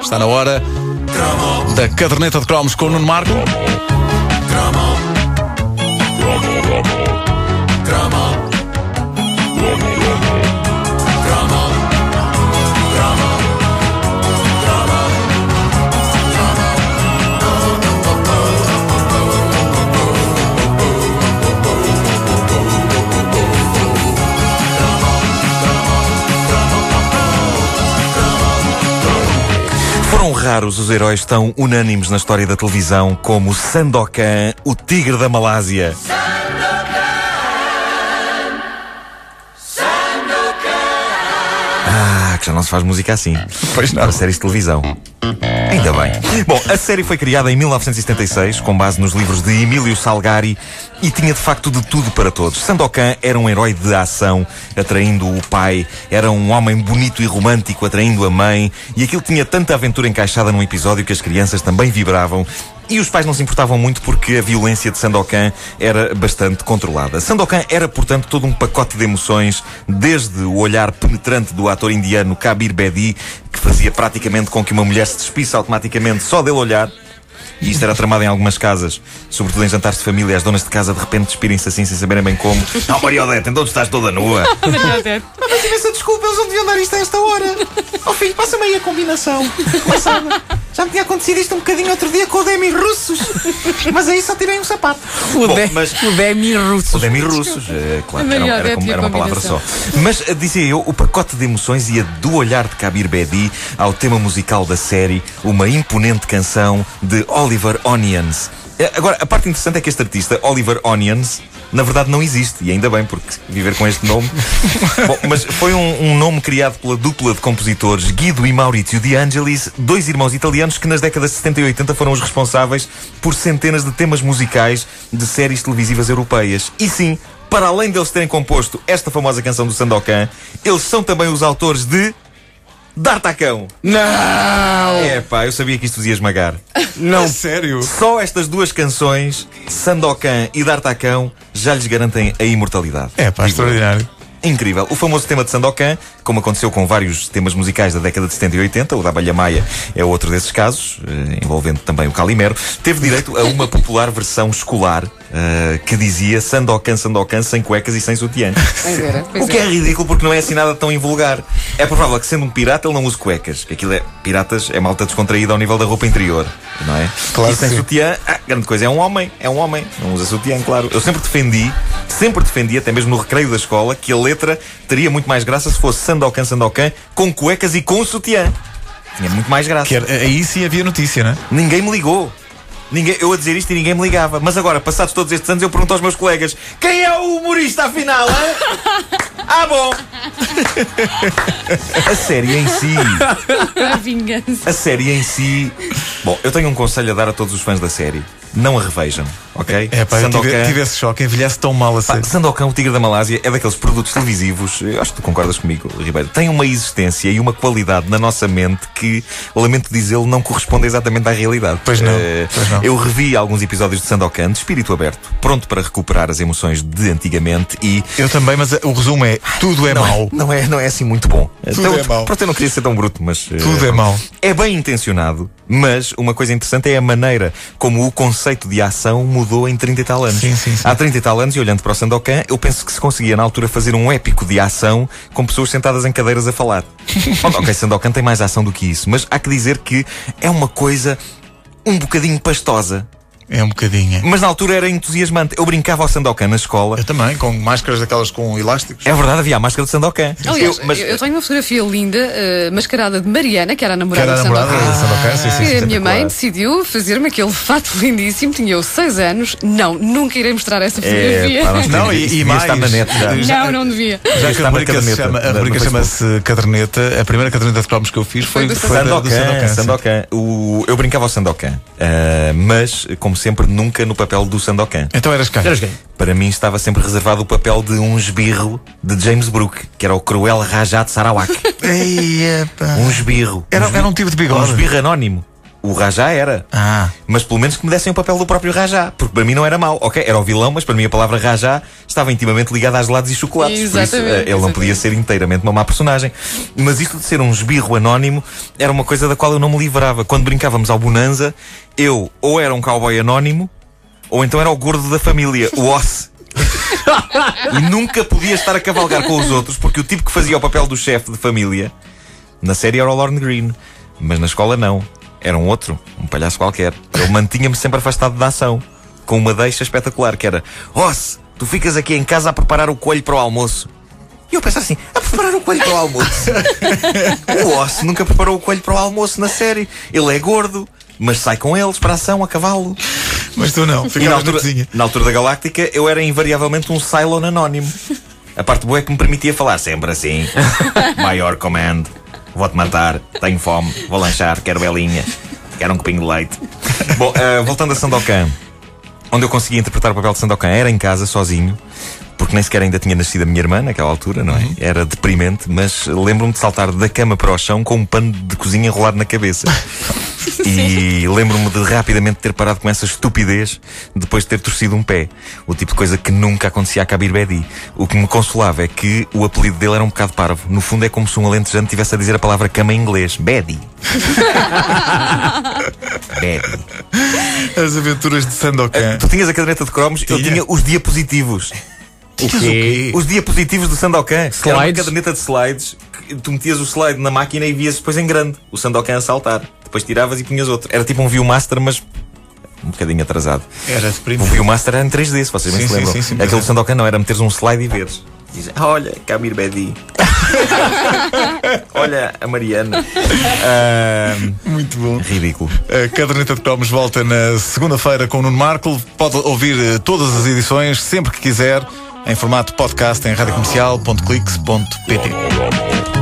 Está na hora da caderneta de cromos com o Nuno Marco. Raros os heróis tão unânimes na história da televisão como Sandokan, o tigre da Malásia. Ah, que já não se faz música assim. Pois não. Para séries de televisão. Ainda bem. Bom, a série foi criada em 1976, com base nos livros de Emílio Salgari, e tinha de facto de tudo para todos. Sandokan era um herói de ação, atraindo o pai, era um homem bonito e romântico, atraindo a mãe, e aquilo tinha tanta aventura encaixada num episódio que as crianças também vibravam. E os pais não se importavam muito porque a violência de Sandokan era bastante controlada. Sandokan era, portanto, todo um pacote de emoções, desde o olhar penetrante do ator indiano Kabir Bedi, que fazia praticamente com que uma mulher se despisse automaticamente só dele olhar, e isto era tramado em algumas casas, sobretudo em jantares de família, as donas de casa de repente despirem-se assim sem saberem bem como. Não, Maria Odete, então tu estás toda nua. Mas imensa desculpa, eles não deviam dar isto a esta hora. Oh filho, passa-me aí a combinação. Começava. Já me tinha acontecido isto um bocadinho outro dia com o Demi Russos. Mas aí só tirei um sapato. O, Bom, de, mas- o Demi Russo. O Demi Russos, é, claro, era, era, como- era uma palavra só. Mas, eh, dizia eu, o pacote de emoções ia do olhar de Kabir Bedi ao tema musical da série, uma imponente canção de Oliver Onions. Eh, Agora, a parte interessante é que este artista, Oliver Onions, na verdade não existe, e ainda bem, porque viver com este nome. Bom, mas foi um, um nome criado pela dupla de compositores Guido e Maurizio De Angelis, dois irmãos italianos que nas décadas de 70 e 80 foram os responsáveis por centenas de temas musicais de séries televisivas europeias. E sim, para além deles terem composto esta famosa canção do Sandokan, eles são também os autores de D'Artacão. Não! É pá, eu sabia que isto ia esmagar. Não. Sério? Só estas duas canções, Sandokan e D'Artacão, já lhes garantem a imortalidade. É pá, extraordinário. Incrível. O famoso tema de Sandokan, como aconteceu com vários temas musicais da década de 70 e 80, o da Abelha Maia é outro desses casos, eh, envolvendo também o Calimero, teve direito a uma popular versão escolar eh, que dizia Sandokan, Sandokan, sem cuecas e sem sutiã. O que é ridículo porque não é assim nada tão invulgar. É provável que sendo um pirata ele não use cuecas. Que aquilo é. Piratas é malta descontraída ao nível da roupa interior. Não é? Claro e sem sim. sutiã, ah, grande coisa. É um homem. É um homem. Não usa sutiã, claro. Eu sempre defendi, sempre defendi, até mesmo no recreio da escola, que a letra teria muito mais graça se fosse Sandokan, Sandokan, com cuecas e com sutiã. Tinha muito mais graça. Aí sim havia notícia, não é? Ninguém me ligou. Ninguém, eu a dizer isto e ninguém me ligava. Mas agora, passados todos estes anos, eu pergunto aos meus colegas: quem é o humorista afinal? hã? ah, bom! a série em si. A vingança. A série em si. Bom, eu tenho um conselho a dar a todos os fãs da série: não a revejam, ok? É pá, eu tive, Sandokan- tive esse choque, envelhece tão mal a Pá, sério. Sandokan, o Tigre da Malásia, é daqueles produtos televisivos, eu acho que tu concordas comigo, Ribeiro, tem uma existência e uma qualidade na nossa mente que, lamento dizê-lo, não corresponde exatamente à realidade. Pois não, Eh, pois não. Eu revi alguns episódios de Sandokan, de espírito aberto, pronto para recuperar as emoções de antigamente e. Eu também, mas o resumo é: tudo é Não é, mau. não, é, não é assim muito bom. Tudo é mau. Pronto, eu não queria ser tão bruto, mas. eh, Tudo é mau. é bem intencionado, mas uma coisa interessante é a maneira como o conceito de ação mudou em 30 e tal anos. Sim, sim, sim. Há 30 e tal anos, e olhando para o Sandokan, eu penso que se conseguia na altura fazer um épico de ação com pessoas sentadas em cadeiras a falar. Ok, Sandokan tem mais ação do que isso, mas há que dizer que é uma coisa um bocadinho pastosa. É um bocadinho. Mas na altura era entusiasmante. Eu brincava ao Sandokan na escola. Eu também, com máscaras daquelas com elásticos. É verdade, havia a máscara de Sandokan. Aliás, Eu- mas- eu, tenho uma fotografia linda, eh, mascarada de Mariana, que era a Que namorada era a do namorada Sandokan. de Sandokan, sim, sim, sim. a minha mãe decidiu fazer-me aquele fato lindíssimo. Tinha eu 6 anos. Não, nunca irei mostrar essa fotografia. É, pá, Não, temos- e- e estar mais- na net já. Já- Não, não devia. Já que a rubrica, se chama, a rubrica chama-se caderneta, a primeira caderneta de cromos que eu fiz foi, Foi do foi Sandokan, Sandokan. Sandokan. O, eu brincava ao Sandokan, ah, mas, como sempre, nunca no papel do Sandokan. Então eras quem? Para mim estava sempre reservado o papel de um esbirro de James Brooke, que era o cruel Rajat Sarawak. Ei. Um esbirro. Era- um esbirro- era um tipo de bigode. Um esbirro anónimo. O Rajá era. Ah. Mas pelo menos que me dessem o papel do próprio Rajá. Porque para mim não era mau. Ok, era o vilão, mas para mim a palavra Rajá estava intimamente ligada a gelados e chocolates. Por isso, Exatamente, eh, ele não exatamente. podia ser inteiramente uma má personagem. Mas isto de ser um esbirro anónimo era uma coisa da qual eu não me livrava. Quando brincávamos ao Bonanza, eu ou era um cowboy anónimo, ou então era o gordo da família, o Oss. e nunca podia estar a cavalgar com os outros, porque o tipo que fazia o papel do chefe de família na série era o Lorne Green, mas na escola não. Era um outro, um palhaço qualquer. Ele mantinha-me sempre afastado da ação, com uma deixa espetacular, que era Oss, tu ficas aqui em casa a preparar o coelho para o almoço. E eu pensava assim, a preparar o coelho para o almoço? o Oss nunca preparou o coelho para o almoço na série. Ele é gordo, mas sai com eles para a ação a cavalo. Mas tu não, na ficavas na altura, cozinha. na altura da Galáctica eu era invariavelmente um Cylon anónimo. A parte boa é que me permitia falar sempre assim. Maior command. Vou-te matar. Tenho fome. Vou lanchar. Quero belinha. Quero um copinho de leite. Bom, eh, voltando a Sandokan. Onde eu conseguia interpretar o papel de Sandokan era em casa, sozinho. Porque nem sequer ainda tinha nascido a minha irmã naquela altura, não é? Era deprimente, mas lembro-me de saltar da cama para o chão com um pano de cozinha enrolado na cabeça. E lembro-me de rapidamente ter parado com essa estupidez depois de ter torcido um pé. O tipo de coisa que nunca acontecia a Kabir Bedi. O que me consolava é que o apelido dele era um bocado parvo. No fundo é como se um alentejante estivesse a dizer a palavra cama em inglês. Bedi. Bedi. As aventuras de Sandokan. Tu tinhas a caderneta de cromos, eu Tinha. tinha os diapositivos. O quê? Os diapositivos do Sandokan. Que era uma Slides? caderneta de slides. que Tu metias o slide na máquina e vias depois em grande. O Sandokan a saltar. Depois tiravas e punhas outro. Era tipo um Viewmaster, mas um bocadinho atrasado. Era O deprimente. Viewmaster era em 3D, se vocês bem Sim, se sim, lembram. sim, sim, Aquele pois do. Sandokan não, era meteres um slide e veres. Diz, olha, Camir Bedi. olha, a Mariana. Ah, Muito bom. ridículo. A caderneta de cromos volta na segunda-feira com o Nuno Marco. Pode ouvir eh, todas as edições sempre que quiser em formato podcast em radiocomercial.clix.pt.